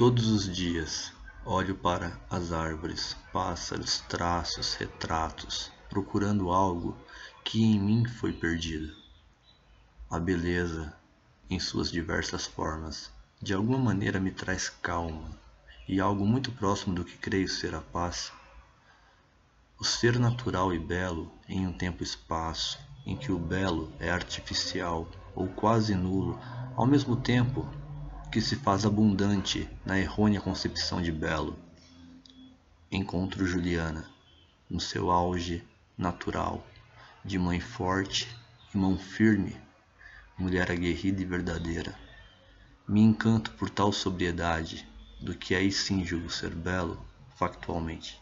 Todos os dias olho para as árvores, pássaros, traços, retratos, procurando algo que em mim foi perdido. A beleza, em suas diversas formas, de alguma maneira me traz calma e algo muito próximo do que creio ser a paz. O ser natural e belo em um tempo-espaço em que o belo é artificial ou quase nulo, ao mesmo tempo que se faz abundante na errônea concepção de belo. Encontro Juliana, no seu auge natural, de mãe forte e mão firme, mulher aguerrida e verdadeira. Me encanto por tal sobriedade, do que aí sim julgo ser belo, factualmente.